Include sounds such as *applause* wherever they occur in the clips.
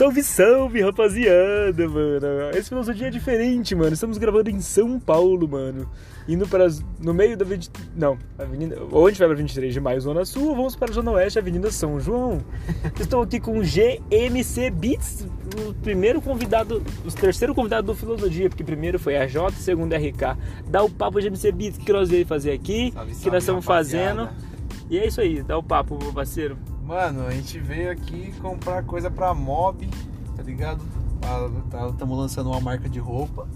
Salve, salve, rapaziada, mano. Esse filosofia é diferente, mano. Estamos gravando em São Paulo, mano. Indo para no meio da 20, não, Avenida, ou a gente vai para 23 de Maio, Zona Sul, ou vamos para a Zona Oeste, Avenida São João. Estou aqui com o GMC Beats, o primeiro convidado, o terceiro convidado do Filosofia, porque primeiro foi a J, segundo é RK. Dá o papo GMC Beats que nós veio fazer aqui, Salve, que salve, nós estamos rapaziada. fazendo. E é isso aí, dá o papo, meu parceiro. Mano, a gente veio aqui comprar coisa pra mob, tá ligado? Estamos lançando uma marca de roupa.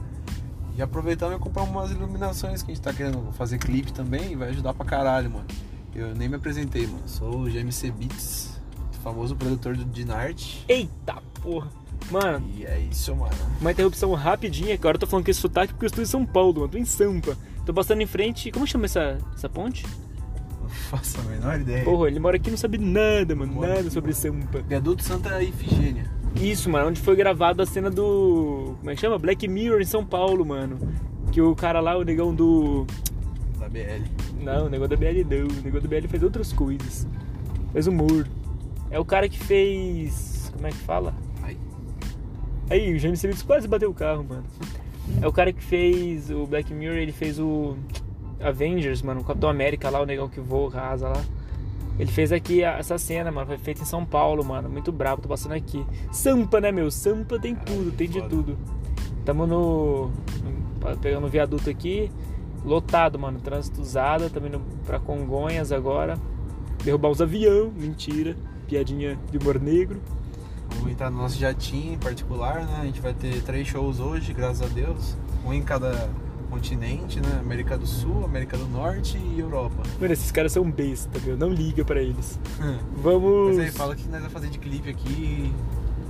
E aproveitando e comprar umas iluminações que a gente tá querendo fazer clipe também e vai ajudar pra caralho, mano. Eu nem me apresentei, mano. Sou o GMC Beats, famoso produtor do Dinart. Eita porra. Mano, E é isso, mano. Uma interrupção rapidinha, que agora eu tô falando com esse sotaque porque eu estou em São Paulo, mano. Tô em Sampa. Tô passando em frente. Como chama essa, essa ponte? Não faço a menor ideia. Porra, ele mora aqui e não sabe nada, mano. Mora Nada aqui, sobre mano. Sampa. Viaduto Santa Ifigênia. Isso, mano, onde foi gravada a cena do. Como é que chama? Black Mirror em São Paulo, mano. Que o cara lá, o negão do. Da BL. Não, o negócio da BL não. O negócio da BL faz outras coisas. Faz humor. É o cara que fez. Como é que fala? Ai. Aí, o James Smith quase bateu o carro, mano. É o cara que fez o Black Mirror, ele fez o Avengers, mano, o Capitão América lá, o negão que voa, arrasa lá. Ele fez aqui essa cena, mano, foi feita em São Paulo, mano, muito brabo, tô passando aqui. Sampa, né, meu? Sampa tem tudo, tem de tudo. Tamo no, pegando o viaduto aqui, lotado, mano, trânsito usado, também no, pra Congonhas agora. Derrubar os avião, mentira, piadinha de humor negro. Vamos entrar no nosso jatinho em particular, né? A gente vai ter três shows hoje, graças a Deus. Um em cada continente, né? América do Sul, América do Norte e Europa. Mano, esses caras são besta, meu, não liga pra eles. Vamos. Mas aí, fala o que nós vamos fazer de clipe aqui,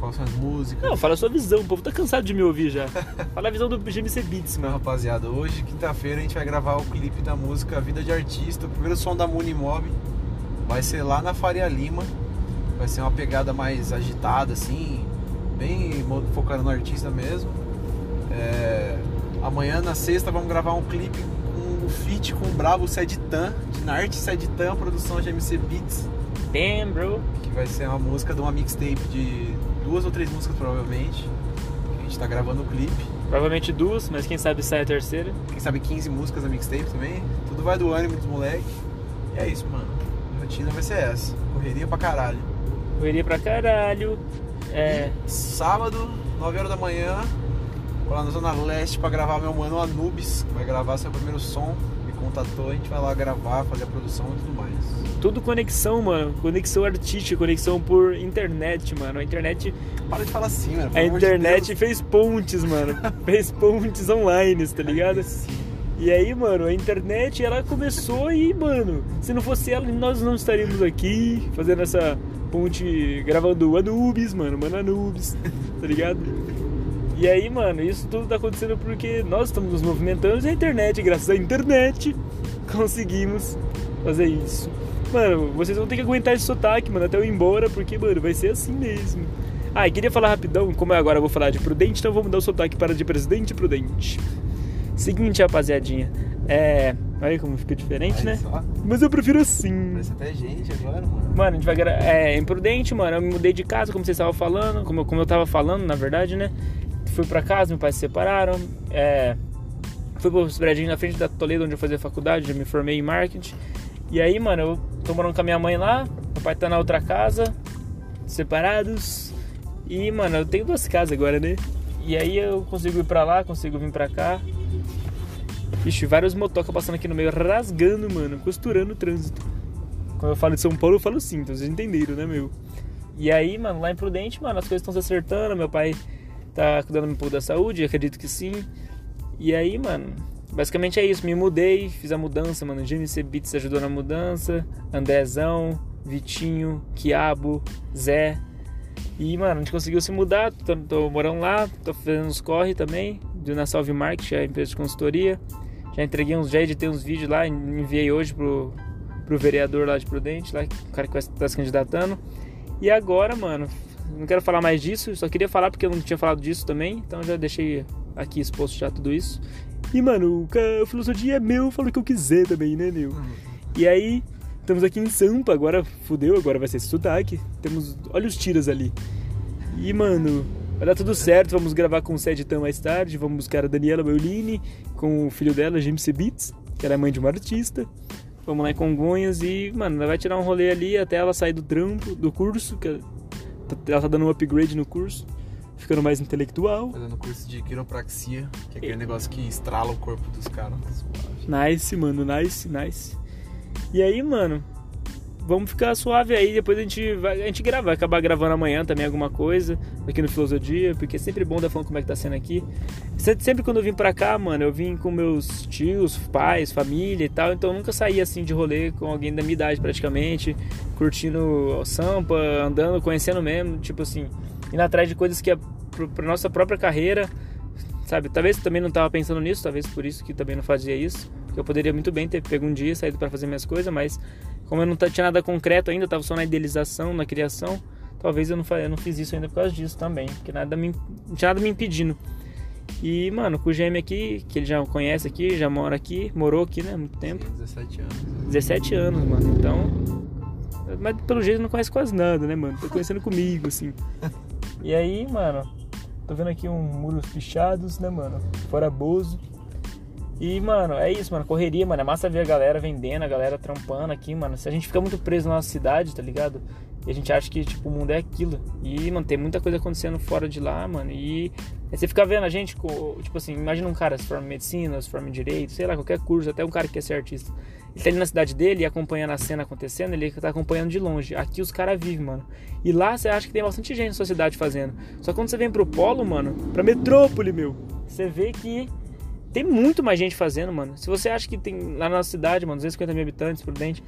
quais são as músicas. Não, fala a sua visão, o povo tá cansado de me ouvir já. *laughs* Fala a visão do GMC Beats, mano. rapaziada, hoje, quinta-feira, a gente vai gravar o clipe da música Vida de Artista, o primeiro som da Munimob. Vai ser lá na Faria Lima. Vai ser uma pegada mais agitada, assim, bem focada no artista mesmo. É, Amanhã, na sexta, vamos gravar um clipe com o feat com o Bravo Seditan, de Narte Seditan, produção de MC Beats, Damn, bro. que vai ser uma música de uma mixtape de duas ou três músicas, provavelmente. A gente tá gravando o clipe. Provavelmente duas, mas quem sabe sai a terceira. quem sabe 15 músicas da mixtape também. Tudo vai do ânimo dos moleque. E é isso, mano. A rotina vai ser essa. Correria pra caralho. Correria pra caralho. É. E sábado, 9 horas da manhã, vou lá na Zona Leste pra gravar meu mano Anubis, que vai gravar seu primeiro som. Me contatou, a gente vai lá gravar, fazer a produção e tudo mais. Tudo conexão, mano. Conexão artística, conexão por internet, mano. A internet. Para de falar assim, mano. A pelo internet fez pontes, mano. *laughs* fez pontes online, tá ligado? E aí, mano, a internet ela começou e, mano, se não fosse ela, nós não estaríamos aqui fazendo essa ponte, gravando Anubis, mano, mano Anubis, *laughs* tá ligado? E aí, mano, isso tudo tá acontecendo porque nós estamos nos movimentando e a internet, graças à internet, *laughs* conseguimos fazer isso. Mano, vocês vão ter que aguentar esse sotaque, mano, até eu ir embora, porque, mano, vai ser assim mesmo. Ah, e queria falar rapidão, como agora eu vou falar de Prudente, então vou mudar o sotaque para de Presidente Prudente. Seguinte, rapaziadinha. É. Olha como fica diferente, Olha né? só, Mas eu prefiro assim. Parece até gente agora, mano. Mano, a gente vai gra... É, imprudente, mano. Eu me mudei de casa, como vocês estavam falando. Como eu, como eu tava falando, na verdade, né? Fui pra casa, meus pais se separaram. É. Fui pro prédio na frente da Toledo, onde eu fazia faculdade. Já me formei em marketing. E aí, mano, eu tô morando com a minha mãe lá. Meu pai tá na outra casa. Separados. E, mano, eu tenho duas casas agora, né? E aí eu consigo ir pra lá, consigo vir pra cá. Ixi, vários motoca passando aqui no meio, rasgando, mano, costurando o trânsito. Quando eu falo de São Paulo, eu falo sim, então vocês entenderam, né, meu? E aí, mano, lá em Prudente, mano, as coisas estão se acertando, meu pai tá cuidando um pouco da saúde, acredito que sim. E aí, mano, basicamente é isso, me mudei, fiz a mudança, mano, GMC Beats ajudou na mudança, Andezão, Vitinho, Quiabo, Zé. E, mano, a gente conseguiu se mudar, tô, tô morando lá, tô fazendo uns corre também, do Na Salve Market, a empresa de consultoria. Já entreguei uns, já editei uns vídeos lá, enviei hoje pro, pro vereador lá de Prudente, lá, o cara que vai estar se candidatando. E agora, mano, não quero falar mais disso, só queria falar porque eu não tinha falado disso também, então já deixei aqui exposto já tudo isso. E, mano, o filosofia é meu, eu falo o que eu quiser também, né, meu? E aí, estamos aqui em Sampa, agora fudeu, agora vai ser esse sotaque. Temos, olha os tiras ali. E, mano, vai dar tudo certo. Vamos gravar com o Seditão mais tarde. Vamos buscar a Daniela Beolini com o filho dela, James. Beats, que ela é mãe de uma artista. Vamos lá em Congonhas e, mano, ela vai tirar um rolê ali até ela sair do trampo, do curso, que ela tá dando um upgrade no curso, ficando mais intelectual. Fazendo curso de quiropraxia, que é aquele e... negócio que estrala o corpo dos caras. Nice, mano, nice, nice. E aí, mano, vamos ficar suave aí. Depois a gente vai, a gente grava, vai acabar gravando amanhã também alguma coisa aqui no Filosofia, porque é sempre bom dar falando como é que tá sendo aqui. Sempre quando eu vim pra cá, mano, eu vim com meus tios, pais, família e tal, então eu nunca saí assim de rolê com alguém da minha idade praticamente, curtindo sampa, andando, conhecendo mesmo, tipo assim, indo atrás de coisas que é nossa própria carreira, sabe? Talvez também não tava pensando nisso, talvez por isso que também não fazia isso. Eu poderia muito bem ter pego um dia, saído para fazer minhas coisas, mas como eu não tinha nada concreto ainda, estava só na idealização, na criação, talvez eu não, eu não fiz isso ainda por causa disso também, porque nada me, não tinha nada me impedindo. E, mano, com o GM aqui, que ele já conhece aqui, já mora aqui, morou aqui, né, há muito tempo. Sim, 17 anos. 17 anos, mano, então... Mas pelo jeito não conhece quase nada, né, mano? Tá conhecendo *laughs* comigo, assim. E aí, mano, tô vendo aqui um muros pichados, né, mano? Fora Bozo. E, mano, é isso, mano. Correria, mano. É massa ver a galera vendendo, a galera trampando aqui, mano. Se a gente fica muito preso na nossa cidade, tá ligado? E a gente acha que, tipo, o mundo é aquilo. E, mano, tem muita coisa acontecendo fora de lá, mano. E aí você fica vendo a gente, tipo assim, imagina um cara se forma em medicina, se forma em direito, sei lá, qualquer curso, até um cara que quer ser artista. Ele tá ali na cidade dele e acompanhando a cena acontecendo, ele tá acompanhando de longe. Aqui os caras vivem, mano. E lá você acha que tem bastante gente na sua cidade fazendo. Só quando você vem pro polo, mano, pra metrópole, meu, você vê que tem muito mais gente fazendo, mano. Se você acha que tem lá na nossa cidade, mano, 250 mil habitantes por dente,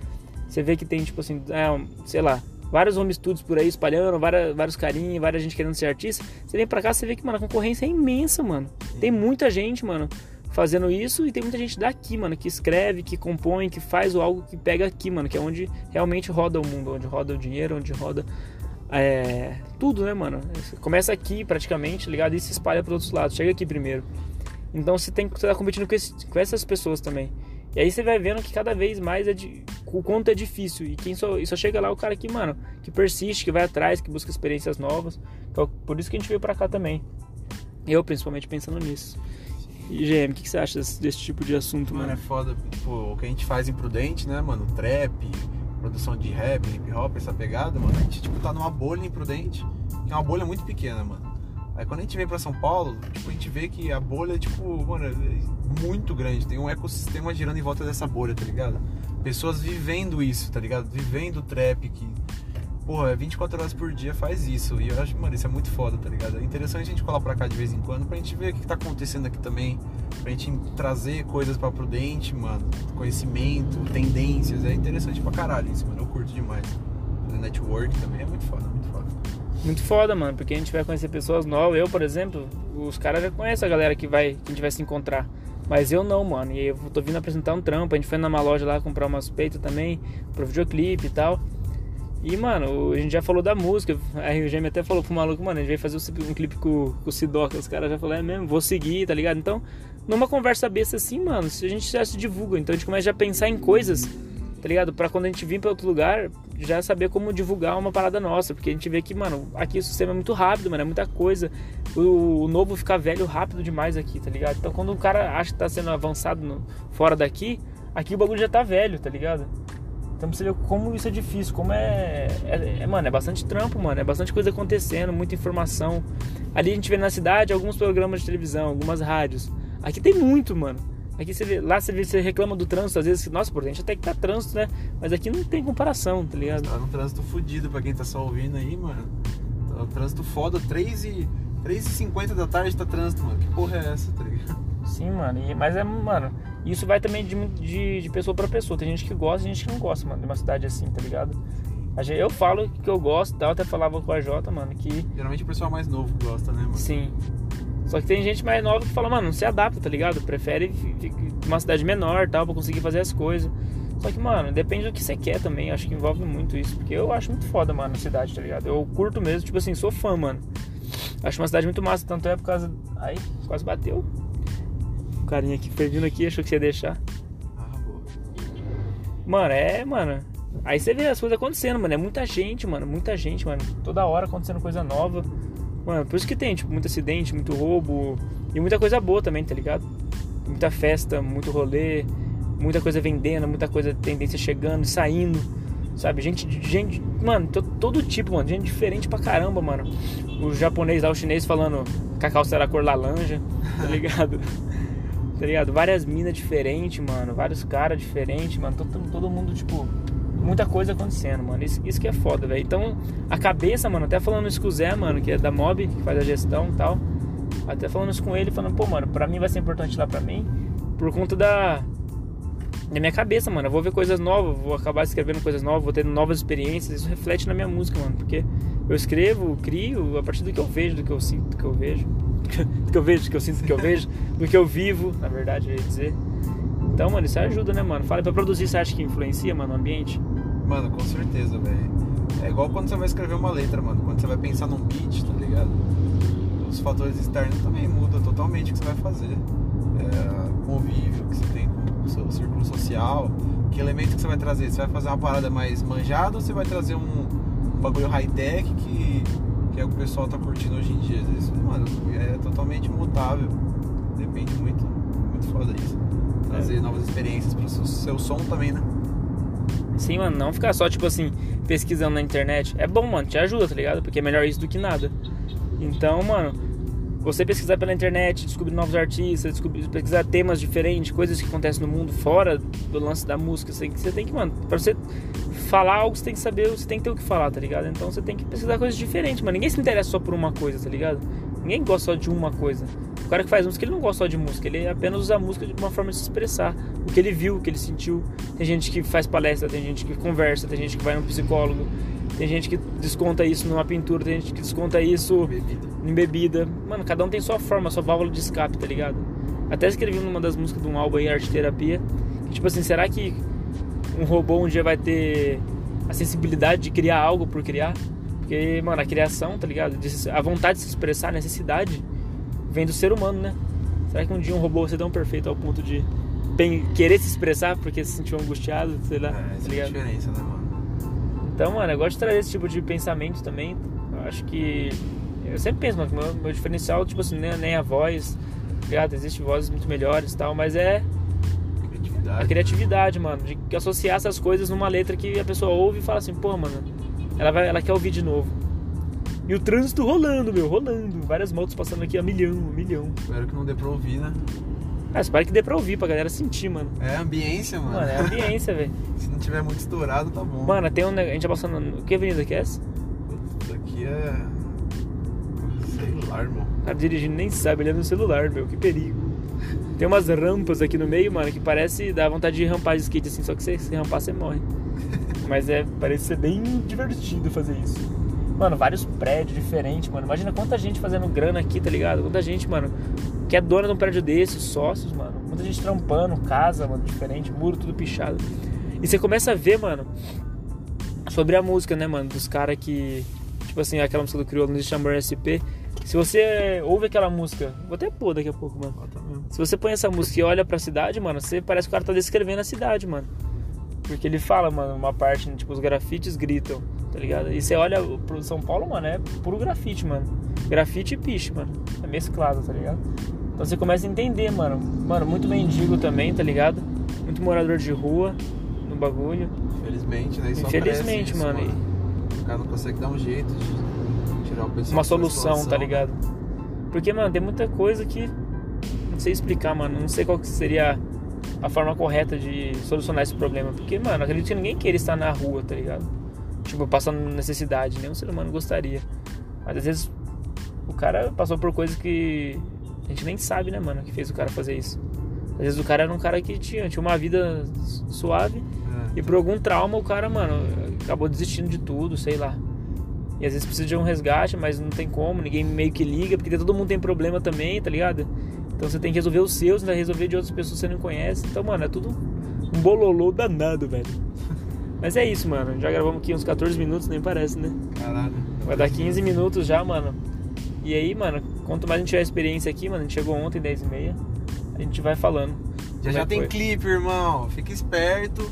você vê que tem, tipo assim, é, sei lá, vários home studios por aí espalhando, várias, vários carinhos, várias gente querendo ser artista. Você vem pra cá, você vê que, mano, a concorrência é imensa, mano. Tem muita gente, mano, fazendo isso e tem muita gente daqui, mano, que escreve, que compõe, que faz algo que pega aqui, mano, que é onde realmente roda o mundo, onde roda o dinheiro, onde roda é, tudo, né, mano? Começa aqui praticamente, ligado? E se espalha para outros lados. Chega aqui primeiro. Então você tem que estar tá competindo com, esse, com, essas pessoas também. E aí você vai vendo que cada vez mais é de, o quanto é difícil. E quem só, e só chega lá é o cara que, mano, que persiste, que vai atrás, que busca experiências novas. Então, por isso que a gente veio pra cá também. Eu, principalmente, pensando nisso. E GM, o que, que, você acha desse, desse, tipo de assunto, mano? Mano, é foda. Tipo, o que a gente faz imprudente, né, mano? Trap, produção de rap, hip hop, essa pegada, mano. A gente, tipo, tá numa bolha imprudente, que é uma bolha muito pequena, mano. Aí quando a gente vem pra São Paulo, tipo, a gente vê que a bolha, tipo, mano, é muito grande. Tem um ecossistema girando em volta dessa bolha, tá ligado? Pessoas vivendo isso, tá ligado? Vivendo o trap que, porra, 24 horas por dia faz isso. E eu acho, mano, isso é muito foda, tá ligado? É interessante a gente colar pra cá de vez em quando pra gente ver o que tá acontecendo aqui também. Pra gente trazer coisas pra Prudente, mano. Conhecimento, tendências. É interessante pra caralho isso, mano. Eu curto demais. Network também é muito foda, muito foda mano, porque a gente vai conhecer pessoas novas. Eu, por exemplo, os caras já conhecem a galera que vai que a gente vai se encontrar. Mas eu não, mano. E eu tô vindo apresentar um trampo. A gente foi numa loja lá comprar umas peitos também, pro videoclipe e tal. E, mano, a gente já falou da música. A RGM até falou pro maluco, mano, a gente veio fazer um clipe com, com o Sidoca. Os caras já falaram, é mesmo, vou seguir, tá ligado? Então, numa conversa besta assim, mano, a gente já se divulga, então a gente começa já a pensar em coisas tá ligado? Pra quando a gente vir pra outro lugar, já saber como divulgar uma parada nossa. Porque a gente vê que, mano, aqui o sistema é muito rápido, mano, é muita coisa. O, o novo fica velho rápido demais aqui, tá ligado? Então quando o cara acha que tá sendo avançado no, fora daqui, aqui o bagulho já tá velho, tá ligado? Então você ver como isso é difícil, como é, é, é, Mano, é bastante trampo, mano. É bastante coisa acontecendo, muita informação. Ali a gente vê na cidade alguns programas de televisão, algumas rádios. Aqui tem muito, mano. Aqui você vê, lá você, vê, você reclama do trânsito, às vezes, nossa, por gente até que tá trânsito, né? Mas aqui não tem comparação, tá ligado? Tá num trânsito fudido pra quem tá só ouvindo aí, mano. Tá um trânsito foda, 3 e 3h50 da tarde tá trânsito, mano. Que porra é essa, tá ligado? Sim, mano. E, mas é, mano, isso vai também de, de, de, pessoa pra pessoa. Tem gente que gosta e gente que não gosta, mano, de uma cidade assim, tá ligado? Eu falo que eu gosto, tal, até falava com a Jota, mano, que. Geralmente o pessoal mais novo gosta, né, mano? Sim. Só que tem gente mais nova que fala, mano, não se adapta, tá ligado? Prefere uma cidade menor tal, pra conseguir fazer as coisas. Só que, mano, depende do que você quer também. Acho que envolve muito isso. Porque eu acho muito foda, mano, a cidade, tá ligado? Eu curto mesmo, tipo assim, sou fã, mano. Acho uma cidade muito massa, tanto é por causa. Aí, quase bateu. O carinha aqui perdendo aqui, achou que você ia deixar. Mano, é, mano. Aí você vê as coisas acontecendo, mano. É muita gente, mano. Muita gente, mano. Toda hora acontecendo coisa nova. Mano, por isso que tem, tipo, muito acidente, muito roubo e muita coisa boa também, tá ligado? Muita festa, muito rolê, muita coisa vendendo, muita coisa tendência chegando, saindo, sabe? Gente, gente, mano, todo tipo, mano, gente diferente pra caramba, mano. O japonês lá, o chinês falando que a calça era cor laranja, tá *laughs* ligado? tá ligado? Várias minas diferentes, mano, vários caras diferentes, mano, todo, todo mundo, tipo, muita coisa acontecendo, mano. Isso, isso que é foda, velho. Então, a cabeça, mano, até falando isso com o Zé, mano, que é da Mob, que faz a gestão e tal. Até falando isso com ele, falando, pô, mano, pra mim vai ser importante lá pra mim, por conta da. Da minha cabeça, mano. Eu vou ver coisas novas, vou acabar escrevendo coisas novas, vou ter novas experiências. Isso reflete na minha música, mano. Porque eu escrevo, crio a partir do que eu vejo, do que eu sinto, do que eu vejo. *laughs* Do que eu vejo, do que eu sinto, do que eu vejo, do que eu vivo, na verdade, eu ia dizer. Então, mano, isso ajuda, né, mano? Fala pra produzir, você acha que influencia, mano, o ambiente? Mano, com certeza, velho. É igual quando você vai escrever uma letra, mano. Quando você vai pensar num beat, tá ligado? Os fatores externos também mudam totalmente o que você vai fazer. É, convívio que você tem com o seu círculo social. Que elemento que você vai trazer? Você vai fazer uma parada mais manjada ou você vai trazer um, um bagulho high-tech que, que é o que o pessoal tá curtindo hoje em dia? Isso, mano, é totalmente mutável. Depende muito, muito foda isso. Trazer é. novas experiências pro seu, seu som também, né? Sim, mano, não ficar só, tipo assim, pesquisando na internet. É bom, mano, te ajuda, tá ligado? Porque é melhor isso do que nada. Então, mano, você pesquisar pela internet, descobrir novos artistas, descobrir, pesquisar temas diferentes, coisas que acontecem no mundo fora do lance da música, você, você tem que, mano, pra você falar algo, você tem que saber, você tem que ter o que falar, tá ligado? Então você tem que pesquisar coisas diferentes, mano. Ninguém se interessa só por uma coisa, tá ligado? Ninguém gosta só de uma coisa. O cara que faz música, ele não gosta só de música, ele apenas usa a música de uma forma de se expressar. O que ele viu, o que ele sentiu. Tem gente que faz palestra, tem gente que conversa, tem gente que vai no psicólogo, tem gente que desconta isso numa pintura, tem gente que desconta isso bebida. em bebida. Mano, cada um tem sua forma, sua válvula de escape, tá ligado? Até escrevi numa das músicas de um álbum aí, Arte Terapia, que, tipo assim, será que um robô um dia vai ter a sensibilidade de criar algo por criar? Porque, mano, a criação, tá ligado? A vontade de se expressar, a necessidade vem do ser humano, né? Será que um dia um robô vai ser tão perfeito ao ponto de bem, querer se expressar porque se sentiu angustiado, sei lá, é, tá ligado? É a diferença, né, mano? Então, mano, eu gosto de trazer esse tipo de pensamento também. Eu acho que. Eu sempre penso, mano, que meu, meu diferencial, tipo assim, nem, é nem a voz, tá ligado? Existem vozes muito melhores e tal, mas é. Criatividade. A criatividade, mano, de associar essas coisas numa letra que a pessoa ouve e fala assim, pô, mano, ela, vai, ela quer ouvir de novo. E o trânsito rolando, meu, rolando. Várias motos passando aqui a milhão, a milhão. Espero que não dê pra ouvir, né? Ah, espero que dê pra ouvir, pra galera sentir, mano. É ambiência, mano. Mano, é ambiência, *laughs* velho. Se não tiver muito estourado, tá bom. Mano, tem um A gente tá passando. Que avenida que é essa? Isso aqui é. Celular, irmão. O cara dirigindo nem sabe, ele é no celular, meu. Que perigo. *laughs* Tem umas rampas aqui no meio, mano, que parece dar vontade de rampar de skate assim, só que se, se rampar você morre. *laughs* Mas é, parece ser bem divertido fazer isso. Mano, vários prédios diferentes, mano. Imagina quanta gente fazendo grana aqui, tá ligado? Quanta gente, mano, que é dona de um prédio desse, sócios, mano. Muita gente trampando, casa, mano, diferente, muro tudo pichado. E você começa a ver, mano, sobre a música, né, mano? Dos caras que. Tipo assim, aquela música do Crioulo, no Chamber SP. Se você ouve aquela música, vou até pôr daqui a pouco, mano. Se você põe essa música e olha pra cidade, mano, você parece que o cara tá descrevendo a cidade, mano. Porque ele fala, mano, uma parte, tipo, os grafites gritam tá ligado? E você olha pro São Paulo, mano, é puro grafite, mano. Grafite e piche, mano. É mesclado, tá ligado? Então você começa a entender, mano. Mano, muito mendigo também, tá ligado? Muito morador de rua no bagulho. Infelizmente, né? Isso Infelizmente, isso, mano. mano. O cara não consegue dar um jeito de tirar o pessoal Uma solução, tá ligado? Porque, mano, tem muita coisa que não sei explicar, mano. Não sei qual que seria a forma correta de solucionar esse problema. Porque, mano, acredito que ninguém queira estar na rua, tá ligado? Tipo, passando necessidade, nenhum ser humano gostaria. Mas às vezes o cara passou por coisas que a gente nem sabe, né, mano, que fez o cara fazer isso. Às vezes o cara era um cara que tinha, tinha uma vida suave é. e por algum trauma o cara, mano, acabou desistindo de tudo, sei lá. E às vezes precisa de um resgate, mas não tem como, ninguém meio que liga, porque todo mundo tem problema também, tá ligado? Então você tem que resolver os seus, vai resolver de outras pessoas que você não conhece. Então, mano, é tudo um bololô danado, velho. Mas é isso, mano. Já gravamos aqui uns 14 minutos, nem parece, né? Caralho. Vai dar 15 minutos já, mano. E aí, mano, quanto mais a gente tiver experiência aqui, mano, a gente chegou ontem, 10 e meia, a gente vai falando. Já já tem clipe, irmão. Fica esperto.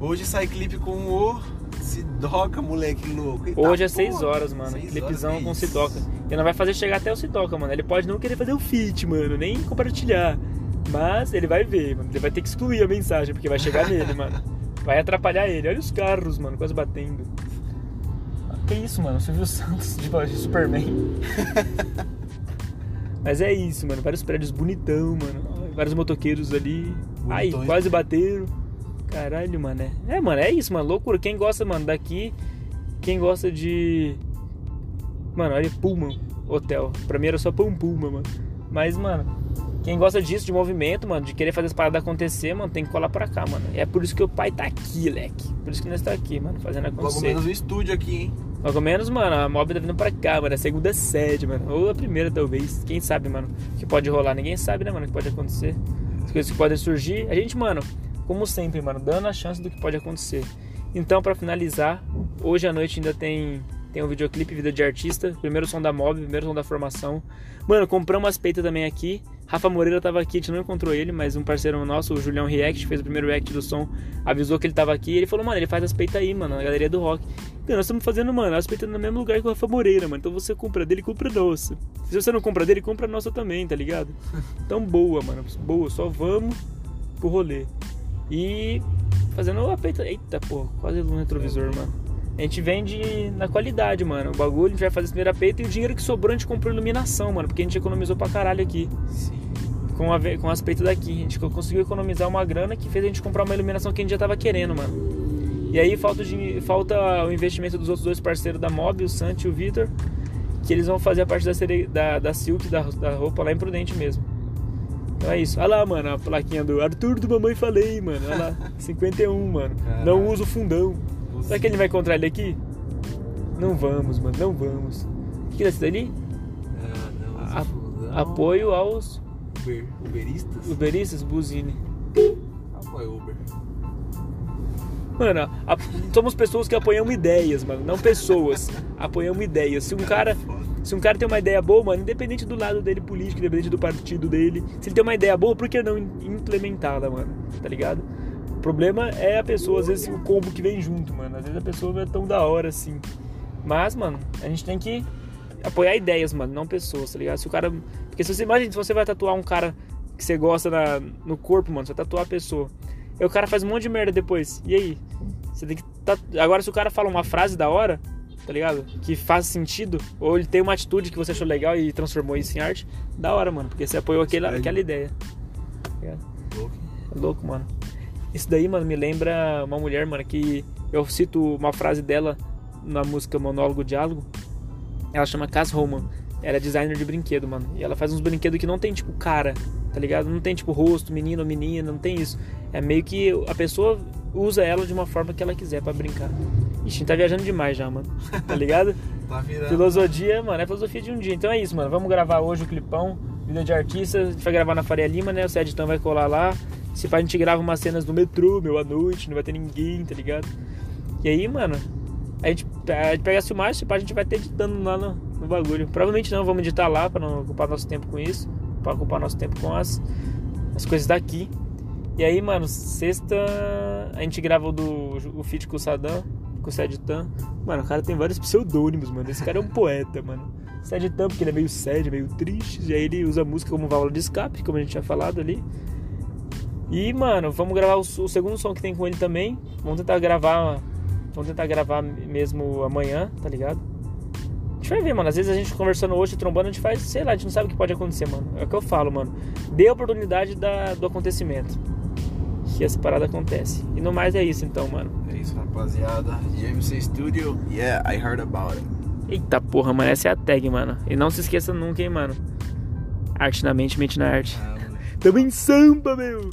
Hoje sai clipe com o Sidoca, moleque louco. Eita Hoje é porra. 6 horas, mano. Seis Clipezão horas, com isso. Sidoca. Ele não vai fazer chegar até o Sidoca, mano. Ele pode não querer fazer o feat, mano. Nem compartilhar. Mas ele vai ver, mano. Ele vai ter que excluir a mensagem, porque vai chegar nele, mano. *laughs* Vai atrapalhar ele. Olha os carros, mano, quase batendo. Que isso, mano? Silvio Santos de, de Superman. *laughs* Mas é isso, mano. Vários prédios bonitão, mano. Vários motoqueiros ali. Ai, Bonitões. quase bateram. Caralho, mano. É, é, mano, é isso, mano. Loucura. Quem gosta, mano, daqui. Quem gosta de. Mano, olha, Pullman Hotel. Pra mim era só Pum Puma, mano. Mas, mano, quem gosta disso, de movimento, mano, de querer fazer as paradas acontecer, mano, tem que colar pra cá, mano. E é por isso que o pai tá aqui, leque. Por isso que nós tá aqui, mano, fazendo Logo acontecer. menos o estúdio aqui, hein? Logo menos, mano, a mob tá vindo pra cá, mano. A segunda sede, mano. Ou a primeira, talvez. Quem sabe, mano, o que pode rolar. Ninguém sabe, né, mano, o que pode acontecer. As coisas que podem surgir. A gente, mano, como sempre, mano, dando a chance do que pode acontecer. Então, pra finalizar, hoje à noite ainda tem, tem um videoclipe, Vida de Artista. Primeiro som da mob, primeiro som da formação. Mano, compramos umas peitas também aqui. Rafa Moreira tava aqui, a gente não encontrou ele, mas um parceiro nosso, o Julião React, fez o primeiro react do som, avisou que ele tava aqui. E ele falou, mano, ele faz as peitas aí, mano, na galeria do rock. Então, nós estamos fazendo, mano, as peitas no mesmo lugar que o Rafa Moreira, mano. Então você compra dele, compra a nossa. Se você não compra dele, compra a nossa também, tá ligado? *laughs* Então boa, mano. Boa, só vamos pro rolê. E fazendo a peita. Eita, pô, quase no retrovisor, mano. A gente vende na qualidade, mano. O bagulho, a gente vai fazer essa primeira peita e o dinheiro que sobrou a gente comprou iluminação, mano. Porque a gente economizou pra caralho aqui. Sim. Com, a, com as peitas daqui. A gente conseguiu economizar uma grana que fez a gente comprar uma iluminação que a gente já tava querendo, mano. E aí falta, o dinhe- falta o investimento dos outros dois parceiros da Mob, o Santi e o Vitor. Que eles vão fazer a parte da, cere- da, da Silk, da, da roupa lá em Prudente mesmo. Então é isso. Olha lá, mano, a plaquinha do Arthur do Mamãe Falei, mano. Olha lá, *laughs* 51, mano. Caralho. Não uso fundão. Será que ele vai encontrar ele aqui? Não vamos, mano, não vamos. O que é isso dali? Ah, não, A- fundão. Apoio aos Uber, Uberistas? Uberistas, Buzine. Apoio Uber. Mano, a- somos pessoas que apoiamos ideias, mano, não pessoas. apoiamos ideias. Se um cara, se um cara tem uma ideia boa, mano, independente do lado dele político, independente do partido dele, se ele tem uma ideia boa, por que não implementá-la, mano? Tá ligado? O problema é a pessoa, às vezes o combo que vem junto, mano. Às vezes a pessoa não é tão da hora assim. Mas, mano, a gente tem que apoiar ideias, mano, não pessoas, tá ligado? Se o cara. Porque se você imagina, se você vai tatuar um cara que você gosta na, no corpo, mano, você vai tatuar a pessoa. Aí o cara faz um monte de merda depois. E aí? Você tem que. tatu- Agora, se o cara fala uma frase da hora, tá ligado? Que faz sentido, ou ele tem uma atitude que você achou legal e transformou isso em arte, da hora, mano, porque você apoiou aquela, aquela ideia. Tá? Louco. É louco, mano. Isso daí, mano, me lembra uma mulher, mano, que eu cito uma frase dela na música Monólogo Diálogo. Ela chama Cass Roman. Ela é designer de brinquedo, mano. E ela faz uns brinquedos que não tem, tipo, cara, tá ligado? Não tem, tipo, rosto, menino ou menina, não tem isso. É meio que a pessoa usa ela de uma forma que ela quiser pra brincar. Ixi, a gente tá viajando demais já, mano. Tá ligado? *laughs* Tá virando. Filosofia, mano, é filosofia de um dia. Então é isso, mano. Vamos gravar hoje o clipão, vida de artista. A gente vai gravar na Faria Lima, né? O Seditão vai colar lá. Se pá, a gente grava umas cenas no metrô, meu, à noite, não vai ter ninguém, tá ligado? E aí, mano, a gente, a gente pega as filmagens, pá, a gente vai ter editando lá no, no bagulho. Provavelmente não, vamos editar lá pra não ocupar nosso tempo com isso. Pra ocupar nosso tempo com as, as coisas daqui. E aí, mano, sexta a gente grava o do o feat com o Sadam, com o Seditan. Mano, o cara tem vários pseudônimos, mano. Esse cara é um poeta, mano. Seditan, porque ele é meio sério, meio triste. E aí ele usa a música como válvula de escape, como a gente tinha falado ali. E, mano, vamos gravar o, o segundo som que tem com ele também. Vamos tentar gravar. Vamos tentar gravar mesmo amanhã, tá ligado? A gente vai ver, mano. Às vezes a gente conversando hoje, trombando, a gente faz, sei lá, a gente não sabe o que pode acontecer, mano. É o que eu falo, mano. Dê a oportunidade da, do acontecimento. Que essa parada acontece. E no mais é isso então, mano. É isso, rapaziada. GMC Studio, yeah, I heard about it. Eita porra, mano, essa é a tag, mano. E não se esqueça nunca, hein, mano. Arte na mente, mente na arte. Ah. Tamo em samba, meu!